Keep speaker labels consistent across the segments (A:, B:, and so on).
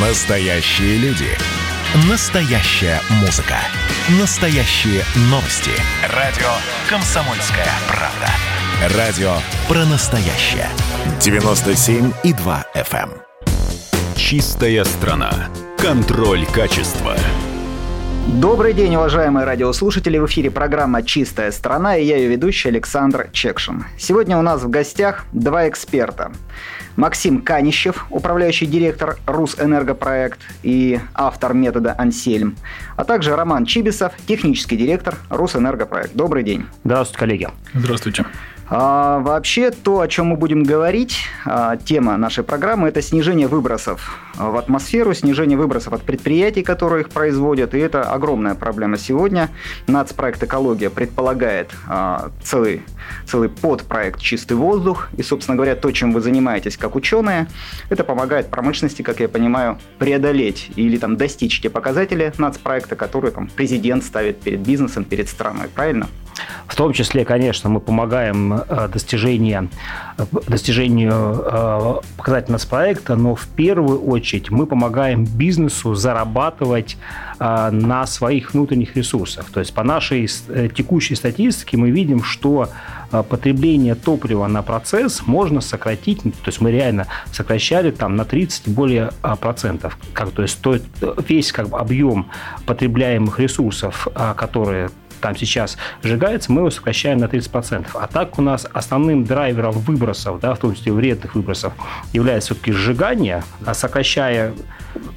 A: Настоящие люди. Настоящая музыка. Настоящие новости. Радио «Комсомольская правда». Радио про настоящее. 97,2 FM. эм.
B: Чистая страна. Контроль качества.
C: Добрый день, уважаемые радиослушатели. В эфире программа «Чистая страна» и я ее ведущий Александр Чекшин. Сегодня у нас в гостях два эксперта. Максим Канищев, управляющий директор Русэнергопроект и автор метода Ансельм, а также Роман Чибисов, технический директор Русэнергопроект. Добрый день.
D: Здравствуйте, коллеги.
E: Здравствуйте.
C: А, вообще, то, о чем мы будем говорить, а, тема нашей программы, это снижение выбросов в атмосферу, снижение выбросов от предприятий, которые их производят, и это огромная проблема сегодня. Нацпроект «Экология» предполагает а, целый, целый подпроект «Чистый воздух», и, собственно говоря, то, чем вы занимаетесь как ученые, это помогает промышленности, как я понимаю, преодолеть или там достичь те показатели нацпроекта, которые там президент ставит перед бизнесом, перед страной, правильно?
D: В том числе, конечно, мы помогаем э, достижению, достижению э, показателей проекта, но в первую очередь мы помогаем бизнесу зарабатывать э, на своих внутренних ресурсах. То есть по нашей текущей статистике мы видим, что потребление топлива на процесс можно сократить, то есть мы реально сокращали там на 30 более процентов. Как, то есть то, весь как бы, объем потребляемых ресурсов, которые там сейчас сжигается, мы его сокращаем на 30%. А так у нас основным драйвером выбросов, да, в том числе вредных выбросов, является все-таки сжигание, а сокращая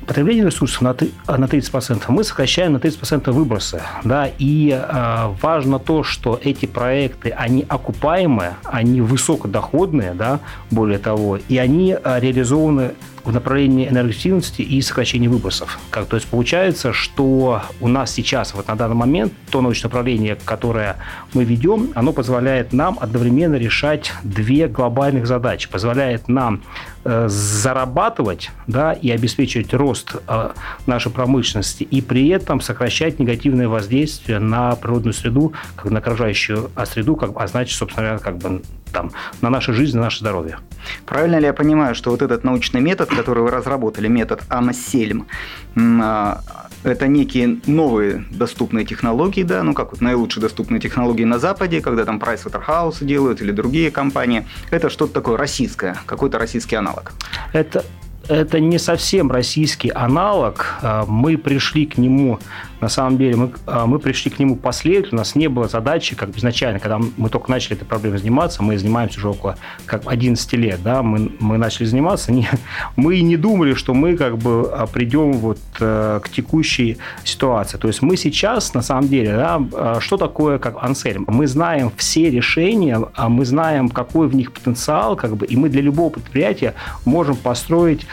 D: потребление ресурсов на 30%, мы сокращаем на 30% выбросы. Да, и э, важно то, что эти проекты, они окупаемые, они высокодоходные, да, более того, и они э, реализованы в направлении энергоэффективности и сокращения выбросов. Как, то есть получается, что у нас сейчас, вот на данный момент, то научное направление, которое мы ведем, оно позволяет нам одновременно решать две глобальных задачи. Позволяет нам э, зарабатывать да, и обеспечивать рост э, нашей промышленности, и при этом сокращать негативное воздействие на природную среду, как на окружающую среду, как, а значит, собственно говоря, как бы там, на нашу жизнь, на наше здоровье.
C: Правильно ли я понимаю, что вот этот научный метод, который вы разработали, метод Амасельм, а, это некие новые доступные технологии, да, ну как вот наилучшие доступные технологии на Западе, когда там Pricewaterhouse делают или другие компании. Это что-то такое российское, какой-то российский аналог.
D: Это это не совсем российский аналог. А, мы пришли к нему на самом деле мы, а, мы пришли к нему последовательно, у нас не было задачи, как изначально, когда мы только начали этой проблемой заниматься, мы занимаемся уже около как 11 лет, да, мы, мы начали заниматься, не, мы не думали, что мы как бы а, придем вот э, к текущей ситуации. То есть мы сейчас, на самом деле, да, а, что такое как Ансельм? Мы знаем все решения, мы знаем, какой в них потенциал, как бы, и мы для любого предприятия можем построить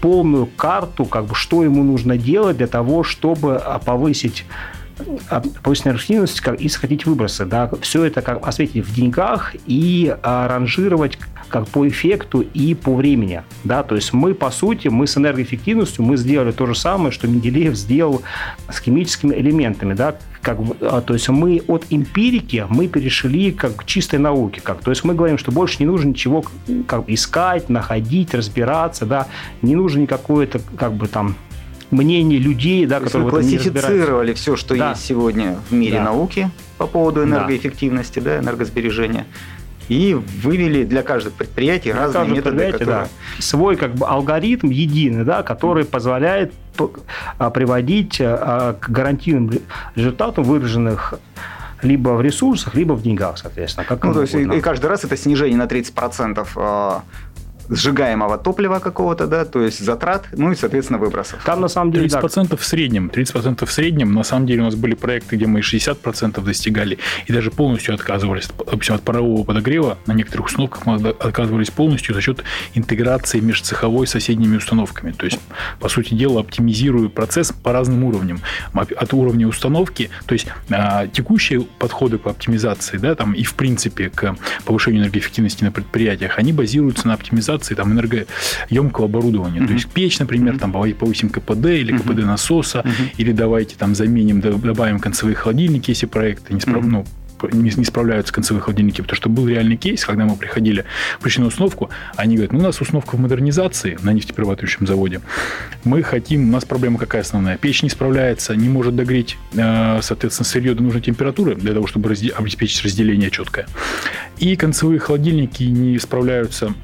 D: полную карту, как бы, что ему нужно делать для того, чтобы повысить повысить а, повысить энергоэффективность и сократить выбросы. Да. Все это как осветить в деньгах и а, ранжировать как по эффекту и по времени. Да. То есть мы, по сути, мы с энергоэффективностью мы сделали то же самое, что Менделеев сделал с химическими элементами. Да. Как, а, то есть мы от эмпирики мы перешли как к чистой науке. Как, то есть мы говорим, что больше не нужно ничего как, искать, находить, разбираться. Да. Не нужно никакое то как бы там мнение людей, да,
C: которые вы классифицировали все, что да. есть сегодня в мире да. науки по поводу энергоэффективности, да. Да, энергосбережения и вывели для каждого предприятия для разные методы,
D: которые... да. свой как бы алгоритм единый, да, который позволяет а, приводить а, к гарантийным результатам выраженных либо в ресурсах, либо в деньгах, соответственно.
C: Как ну, то есть и, и каждый раз это снижение на 30% сжигаемого топлива какого-то, да, то есть затрат, ну и, соответственно, выбросов.
E: Там на самом деле 30% да. в среднем, 30% в среднем, на самом деле у нас были проекты, где мы 60% достигали и даже полностью отказывались, допустим, от парового подогрева, на некоторых установках мы отказывались полностью за счет интеграции межцеховой с соседними установками. То есть, по сути дела, оптимизируя процесс по разным уровням. От уровня установки, то есть а, текущие подходы по оптимизации, да, там и в принципе к повышению энергоэффективности на предприятиях, они базируются на оптимизации модернизации там, энергоемкого оборудования. Mm-hmm. То есть печь, например, mm-hmm. там повысим КПД или КПД насоса, mm-hmm. или давайте там заменим, добавим концевые холодильники, если проекты не справ... mm-hmm. ну, не, не справляются концевые холодильники, потому что был реальный кейс, когда мы приходили на установку, они говорят, ну, у нас установка в модернизации на нефтеперерабатывающем заводе, мы хотим, у нас проблема какая основная, печь не справляется, не может догреть, э, соответственно, сырье до нужной температуры для того, чтобы обеспечить разделение четкое. И концевые холодильники не справляются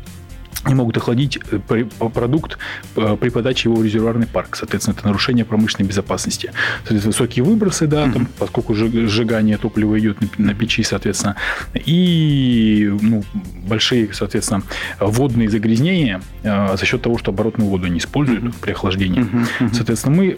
E: не могут охладить э, продукт э, при подаче его в резервуарный парк. Соответственно, это нарушение промышленной безопасности. Соответственно, высокие выбросы, да, mm-hmm. там, поскольку сжигание топлива идет на, печи, соответственно, и ну, большие, соответственно, водные загрязнения э, за счет того, что оборотную воду не используют mm-hmm. при охлаждении. Mm-hmm. Соответственно, мы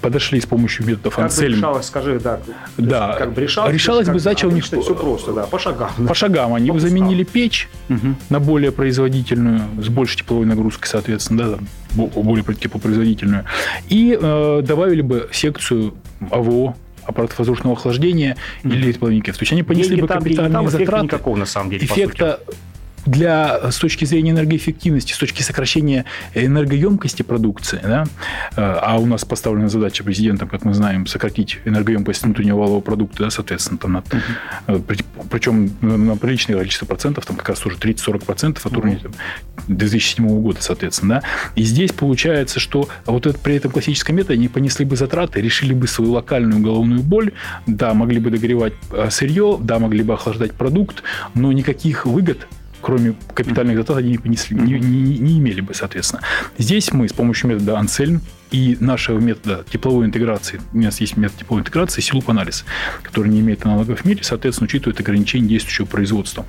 E: подошли с помощью методов
D: как
E: Ансельм.
D: Бы решалось, скажи, да.
E: Да.
D: Как бы решалось,
E: решалось бы задача у них...
D: Все просто, да, по шагам.
E: По шагам. Они бы заменили печь угу. на более производительную, с большей тепловой нагрузкой, соответственно, да, там, более теплопроизводительную. И э, добавили бы секцию АВО, аппаратов воздушного охлаждения mm-hmm. или тепловиков. То есть они понесли Деньги бы
D: там,
E: капитальные
D: там
E: затраты.
D: никакого, на самом деле,
E: эффекта для, с точки зрения энергоэффективности, с точки сокращения энергоемкости продукции, да, э, а у нас поставлена задача президентом, как мы знаем, сократить энергоемкость внутреннего валового продукта, да, соответственно, там, на, uh-huh. причем на приличное количество процентов, там как раз уже 30-40 процентов от уровня uh-huh. 2007 года, соответственно, да. И здесь получается, что вот это, при этом классическом методе они понесли бы затраты, решили бы свою локальную головную боль, да, могли бы догревать э, сырье, да, могли бы охлаждать продукт, но никаких выгод кроме капитальных затрат, они не, понесли, не, не, не имели бы, соответственно. Здесь мы с помощью метода Ансельм и нашего метода тепловой интеграции, у нас есть метод тепловой интеграции, силуп анализ, который не имеет аналогов в мире, соответственно, учитывает ограничения действующего производства.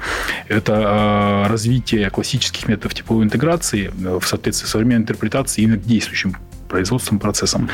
E: Это э, развитие классических методов тепловой интеграции в соответствии с современной интерпретацией именно к действующим производственным процессам.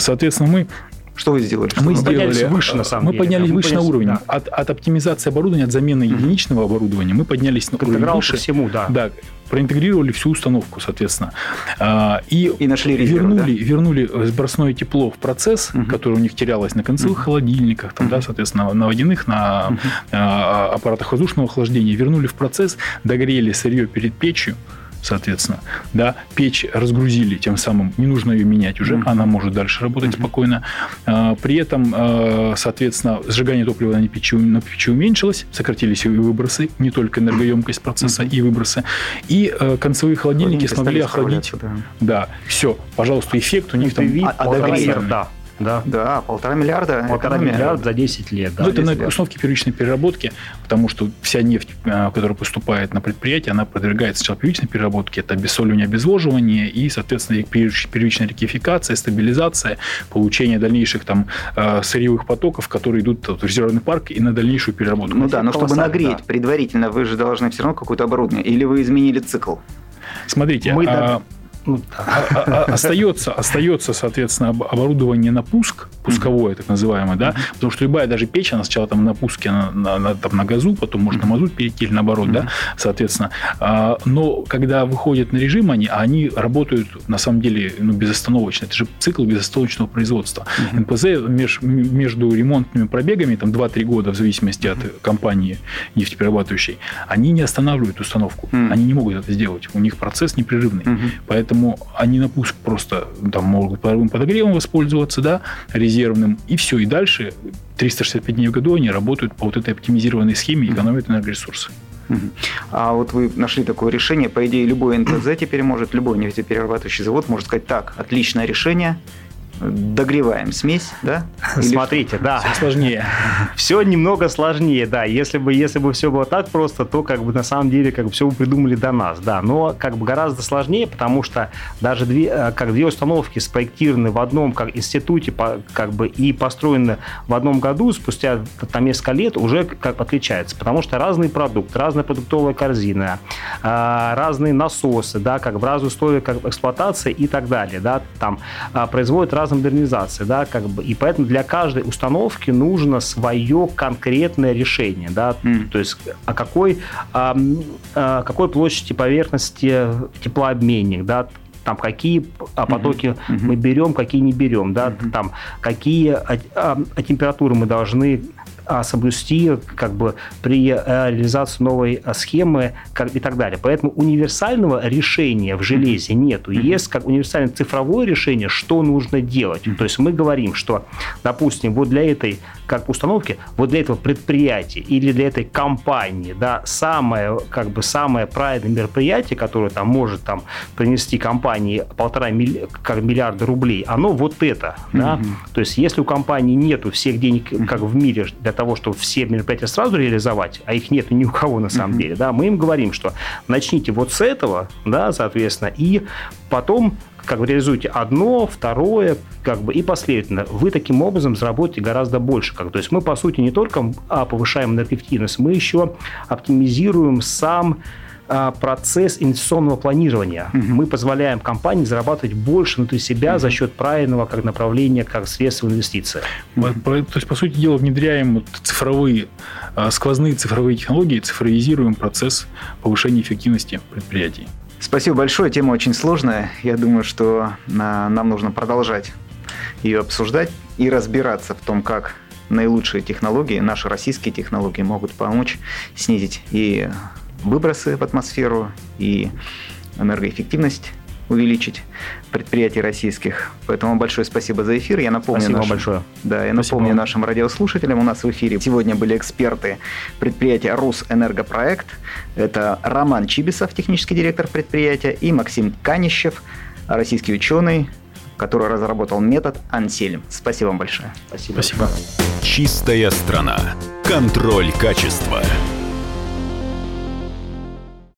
E: Соответственно, мы
C: что вы сделали?
E: Что мы, мы сделали
D: выше, на самом
E: мы
D: деле.
E: Поднялись
D: мы
E: выше
D: поднялись,
E: на уровень.
D: Да.
E: От, от оптимизации оборудования, от замены mm-hmm. единичного оборудования мы поднялись на уровень выше.
D: всему, да.
E: Да, проинтегрировали всю установку, соответственно. А, и,
C: и нашли резерв,
E: вернули, да? вернули сбросное тепло в процесс, угу. которое у них терялось на концевых угу. холодильниках, там, угу. да, соответственно, на водяных, на угу. аппаратах воздушного охлаждения. Вернули в процесс, догрели сырье перед печью, соответственно, да, печь разгрузили, тем самым не нужно ее менять уже, mm-hmm. она может дальше работать mm-hmm. спокойно. А, при этом, а, соответственно, сжигание топлива на печи, на печи уменьшилось, сократились и выбросы, не только энергоемкость процесса mm-hmm. и выбросы. И а, концевые холодильники смогли охладить. Да. да, все, пожалуйста, эффект у них там...
C: А, а,
D: да.
C: Да. Да, полтора миллиарда.
D: Полтора миллиарда за 10 лет. Да.
E: Ну, это на лет. установке первичной переработки, потому что вся нефть, э, которая поступает на предприятие, она подвергается сначала первичной переработке, это обессоливание, обезвоживание и, соответственно, первичная рекификация, стабилизация, получение дальнейших там э, сырьевых потоков, которые идут в резервный парк и на дальнейшую переработку.
C: Ну да, но чтобы нагреть да. предварительно, вы же должны все равно какое-то оборудование, или вы изменили цикл?
E: Смотрите, Мы, а, ну, а, а, а, остается, остается, соответственно, оборудование на пуск, пусковое так называемое, да, потому что любая даже печь, она сначала там на пуске, на, на, на, там, на газу, потом можно на мазут перейти или наоборот, да, соответственно. Но когда выходят на режим они, они работают на самом деле ну, безостановочно. Это же цикл безостановочного производства. НПЗ меж, между ремонтными пробегами, там 2-3 года, в зависимости от компании нефтеперерабатывающей, они не останавливают установку. Они не могут это сделать. У них процесс непрерывный. Поэтому поэтому они на пуск просто там могут паровым подогревом воспользоваться, да, резервным, и все, и дальше 365 дней в году они работают по вот этой оптимизированной схеме и экономят энергоресурсы.
C: А вот вы нашли такое решение, по идее, любой НТЗ теперь может, любой нефтеперерабатывающий завод может сказать, так, отличное решение, догреваем смесь, да?
D: Или Смотрите, да.
E: Все сложнее.
D: Все немного сложнее, да. Если бы, если бы все было так просто, то как бы на самом деле как бы все бы придумали до нас, да. Но как бы гораздо сложнее, потому что даже две, э, как две установки спроектированы в одном как институте как бы и построены в одном году, спустя там несколько лет уже как отличается, потому что разный продукт, разная продуктовая корзина, э, разные насосы, да, как в разные условия как эксплуатации и так далее, да, там э, производят разные модернизации, да, как бы, и поэтому для каждой установки нужно свое конкретное решение, да, mm. то есть о какой, о, о какой площади поверхности теплообменник, да, там какие а, потоки uh-huh. мы берем, какие не берем, да, uh-huh. там какие а, а, температуры мы должны а, соблюсти как бы при э, реализации новой а, схемы как, и так далее. Поэтому универсального решения в железе нету. Есть как универсальное цифровое решение, что нужно делать. То есть мы говорим, что, допустим, вот для этой как установки, вот для этого предприятия или для этой компании, да, самое, как бы самое правильное мероприятие, которое там может там принести компании полтора милли, как миллиарда рублей, оно вот это, да. То есть если у компании нету всех денег, как в мире, для того, чтобы все мероприятия сразу реализовать, а их нету ни у кого на самом деле, да, мы им говорим, что начните вот с этого, да, соответственно, и потом как бы реализуете одно, второе, как бы и последовательно. Вы таким образом заработаете гораздо больше. Как, то есть мы, по сути, не только а, повышаем энергоэффективность, мы еще оптимизируем сам а, процесс инвестиционного планирования. Угу. Мы позволяем компании зарабатывать больше внутри себя угу. за счет правильного как направления, как средства инвестиций.
E: Угу. То есть, по сути дела, внедряем цифровые, а, сквозные цифровые технологии, цифровизируем процесс повышения эффективности предприятий.
C: Спасибо большое. Тема очень сложная. Я думаю, что нам нужно продолжать ее обсуждать и разбираться в том, как наилучшие технологии, наши российские технологии могут помочь снизить и выбросы в атмосферу, и энергоэффективность увеличить предприятий российских. Поэтому большое спасибо за эфир. Я напомню
D: спасибо
C: нашим,
D: большое.
C: Да, я спасибо. напомню нашим радиослушателям. У нас в эфире сегодня были эксперты предприятия «Русэнергопроект». Это Роман Чибисов, технический директор предприятия, и Максим Канищев, российский ученый, который разработал метод Ансельм. Спасибо вам большое.
E: Спасибо. Спасибо.
B: Чистая страна. Контроль качества.